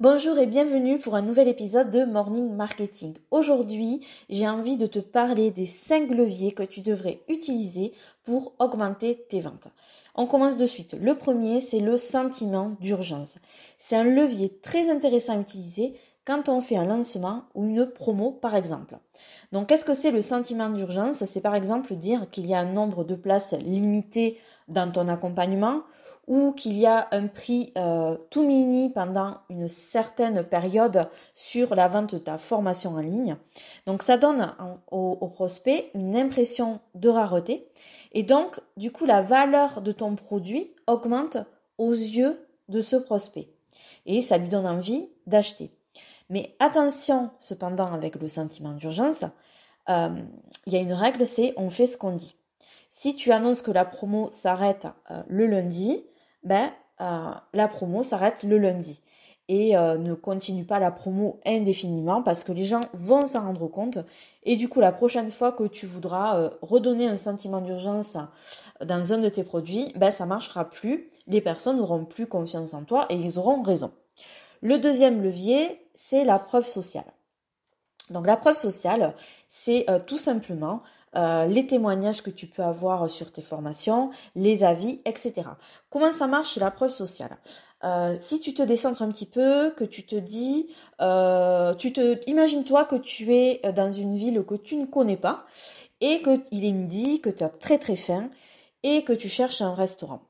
Bonjour et bienvenue pour un nouvel épisode de Morning Marketing. Aujourd'hui, j'ai envie de te parler des 5 leviers que tu devrais utiliser pour augmenter tes ventes. On commence de suite. Le premier, c'est le sentiment d'urgence. C'est un levier très intéressant à utiliser quand on fait un lancement ou une promo par exemple. Donc qu'est-ce que c'est le sentiment d'urgence? C'est par exemple dire qu'il y a un nombre de places limité dans ton accompagnement ou qu'il y a un prix euh, tout mini pendant une certaine période sur la vente de ta formation en ligne. Donc ça donne au, prospect une impression de rareté et donc du coup la valeur de ton produit augmente aux yeux de ce prospect et ça lui donne envie d'acheter. Mais attention cependant avec le sentiment d'urgence, euh, il y a une règle, c'est on fait ce qu'on dit. Si tu annonces que la promo s'arrête euh, le lundi, ben euh, la promo s'arrête le lundi et ne continue pas la promo indéfiniment parce que les gens vont s'en rendre compte et du coup la prochaine fois que tu voudras redonner un sentiment d'urgence dans un de tes produits, ben ça marchera plus, les personnes n'auront plus confiance en toi et ils auront raison. Le deuxième levier, c'est la preuve sociale. Donc la preuve sociale, c'est euh, tout simplement euh, les témoignages que tu peux avoir sur tes formations, les avis, etc. Comment ça marche la preuve sociale? Euh, Si tu te décentres un petit peu, que tu te dis, tu te, imagine-toi que tu es dans une ville que tu ne connais pas et qu'il est midi, que tu as très très faim et que tu cherches un restaurant.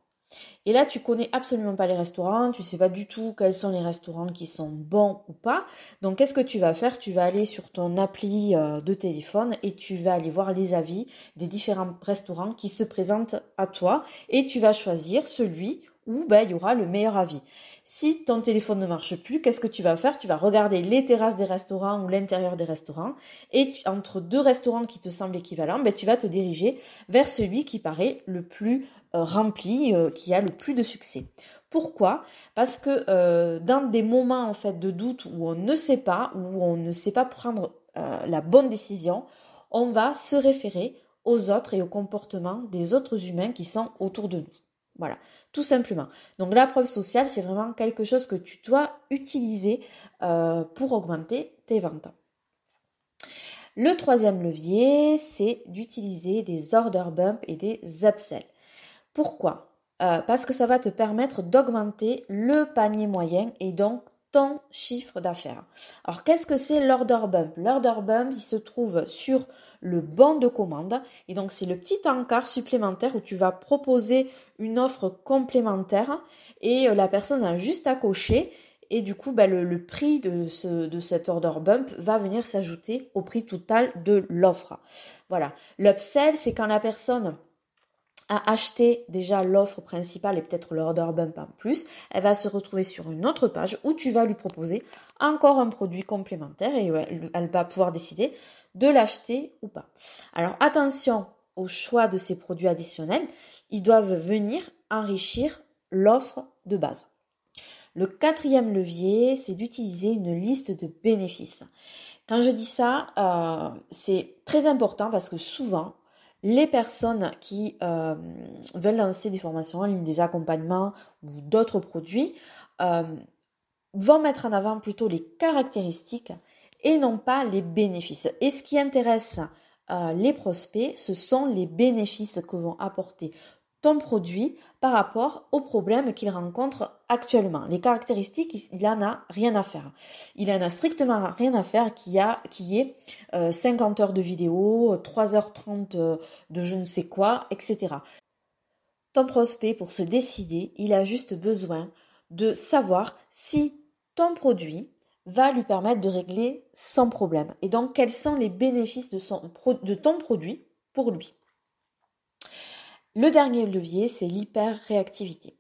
Et là, tu connais absolument pas les restaurants, tu sais pas du tout quels sont les restaurants qui sont bons ou pas. Donc, qu'est-ce que tu vas faire? Tu vas aller sur ton appli euh, de téléphone et tu vas aller voir les avis des différents restaurants qui se présentent à toi et tu vas choisir celui où ben, il y aura le meilleur avis. Si ton téléphone ne marche plus, qu'est-ce que tu vas faire? Tu vas regarder les terrasses des restaurants ou l'intérieur des restaurants et entre deux restaurants qui te semblent équivalents, ben, tu vas te diriger vers celui qui paraît le plus euh, rempli, euh, qui a le plus de succès. Pourquoi? Parce que euh, dans des moments en fait de doute où on ne sait pas, où on ne sait pas prendre la bonne décision, on va se référer aux autres et au comportement des autres humains qui sont autour de nous. Voilà, tout simplement. Donc la preuve sociale, c'est vraiment quelque chose que tu dois utiliser pour augmenter tes ventes. Le troisième levier, c'est d'utiliser des order bumps et des upsells. Pourquoi? Euh, Parce que ça va te permettre d'augmenter le panier moyen et donc ton chiffre d'affaires. Alors qu'est-ce que c'est l'order bump L'order bump, il se trouve sur le banc de commande et donc c'est le petit encart supplémentaire où tu vas proposer une offre complémentaire et euh, la personne a juste à cocher et du coup bah, le, prix de, ce, de cet order bump va venir s'ajouter au prix total de l'offre. Voilà. L'upsell, c'est quand la personne à acheter déjà l'offre principale et peut-être l'order bump en plus, elle va se retrouver sur une autre page où tu vas lui proposer encore un produit complémentaire et elle va pouvoir décider de l'acheter ou pas. Alors attention au choix de ces produits additionnels, ils doivent venir enrichir l'offre de base. Le quatrième levier, c'est d'utiliser une liste de bénéfices. Quand je dis ça, euh, c'est très important parce que souvent, les personnes qui euh, veulent lancer des formations en ligne, des accompagnements ou d'autres produits euh, vont mettre en avant plutôt les caractéristiques et non pas les bénéfices. Et ce qui intéresse euh, les prospects, ce sont les bénéfices que vont apporter ton produit par rapport aux problèmes qu'il rencontre actuellement. Les caractéristiques, il en a rien à faire. Il en a strictement rien à faire qui a qui est 50 euh, heures de vidéo, 3h30 euh, de je ne sais quoi, etc. Ton prospect, pour se décider, il a juste besoin de savoir si ton produit va lui permettre de régler son problème. Et donc, quels sont les bénéfices de ton produit pour lui. Le dernier levier, c'est l'hyper-réactivité.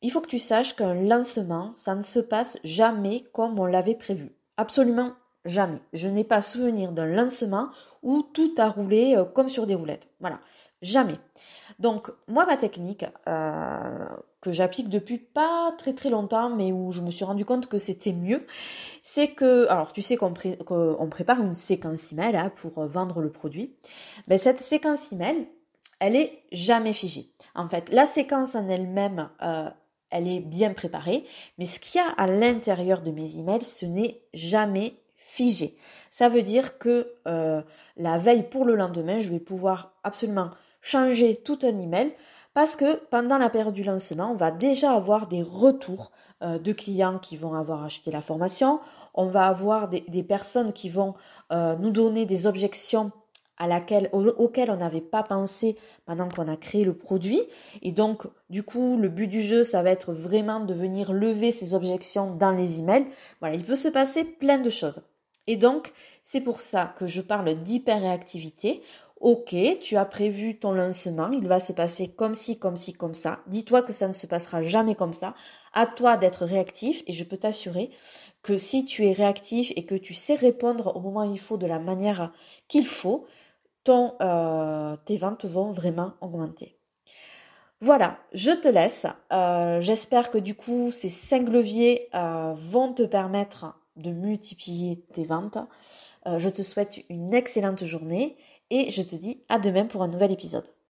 Il faut que tu saches qu'un lancement, ça ne se passe jamais comme on l'avait prévu. Absolument jamais. Je n'ai pas souvenir d'un lancement où tout a roulé euh, comme sur des roulettes. Voilà, jamais. Donc moi ma technique euh, que j'applique depuis pas très très longtemps, mais où je me suis rendu compte que c'était mieux, c'est que alors tu sais qu'on prépare une séquence email hein, pour vendre le produit. Ben, cette séquence email, elle est jamais figée. En fait, la séquence en elle-même, euh, elle est bien préparée, mais ce qu'il y a à l'intérieur de mes emails, ce n'est jamais figé. Ça veut dire que euh, la veille pour le lendemain, je vais pouvoir absolument changer tout un email parce que pendant la période du lancement, on va déjà avoir des retours euh, de clients qui vont avoir acheté la formation, on va avoir des, personnes qui vont nous donner des objections à laquelle, auquel on n'avait pas pensé pendant qu'on a créé le produit. Et donc, du coup, le but du jeu, ça va être vraiment de venir lever ces objections dans les emails. Voilà, il peut se passer plein de choses. Et donc, c'est pour ça que je parle d'hyper-réactivité. Ok, tu as prévu ton lancement, il va se passer comme ci, comme ci, comme ça. Dis-toi que ça ne se passera jamais comme ça. À toi d'être réactif et je peux t'assurer que si tu es réactif et que tu sais répondre au moment il faut de la manière qu'il faut, euh, tes ventes vont vraiment augmenter. Voilà, je te laisse. Euh, j'espère que du coup, ces cinq leviers euh, vont te permettre de multiplier tes ventes. je te souhaite une excellente journée et je te dis à demain pour un nouvel épisode.